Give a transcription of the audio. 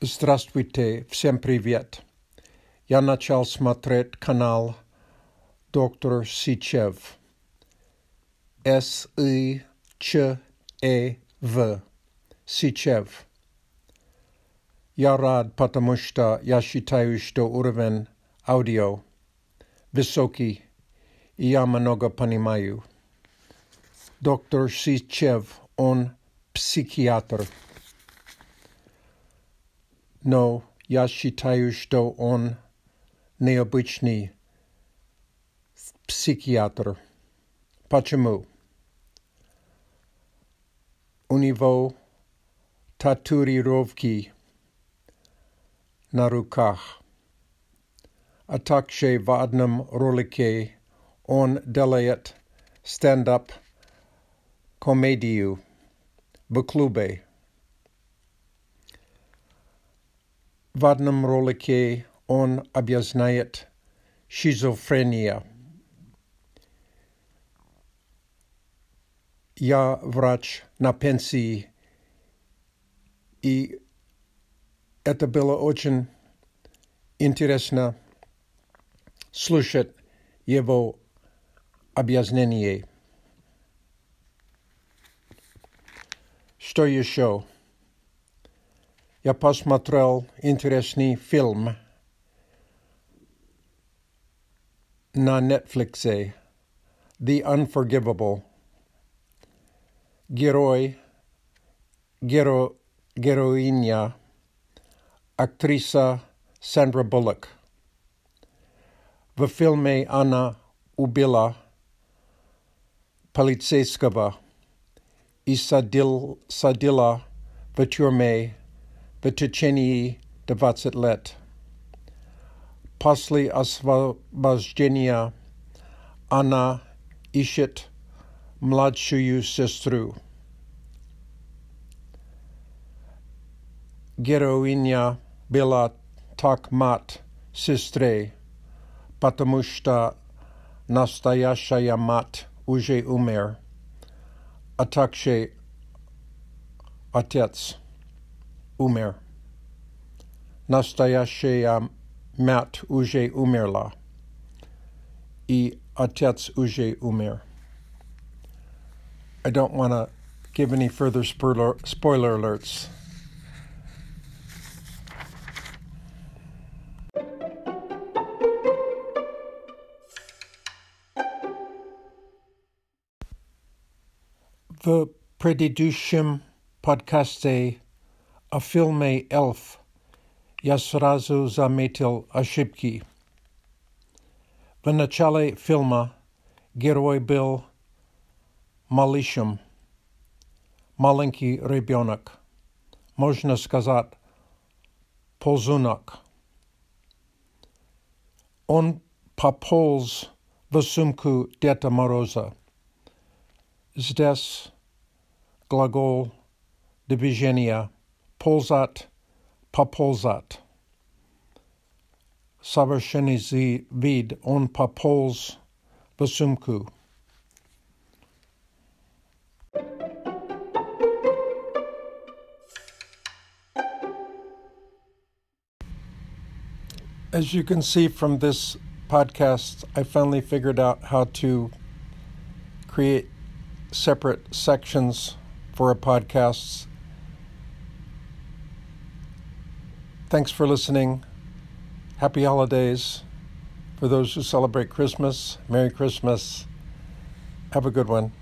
Здравствуйте, всем привет. Я начал смотреть канал доктор Сичев. С-И-Ч-Э-В. Сичев. Я рад, потому что я считаю, что уровень аудио высокий, и я много понимаю. Доктор Сичев, он психиатр. Но я считаю, что он необычный психиатр. Почему? У него татуировки на руках. А также в одном ролике он делает стендап комедию в клубе. В одном ролике он объясняет шизофрения. Я врач на пенсии, и это было очень интересно слушать его объяснение. Что еще? je pa smatral interesni film. Na Netflixe, The Unforgivable. Geroj, gero, geroinja, aktrisa Sandra Bullock. V filme Ana ubila. Politsejskova i sadil, sadila v в течение 20 лет. После освобождения она ищет младшую сестру. Героиня была так мать сестре, потому что настоящая мать уже умер, а также отец Um, I. I don't want to give any further spoiler, spoiler alerts. The Predidushem podcaste о фильме «Эльф» я сразу заметил ошибки. В начале фильма герой был малышем, маленький ребенок, можно сказать, ползунок. Он пополз в сумку Деда Мороза. Здесь глагол движения – vid on vasumku. As you can see from this podcast, I finally figured out how to create separate sections for a podcast Thanks for listening. Happy holidays. For those who celebrate Christmas, Merry Christmas. Have a good one.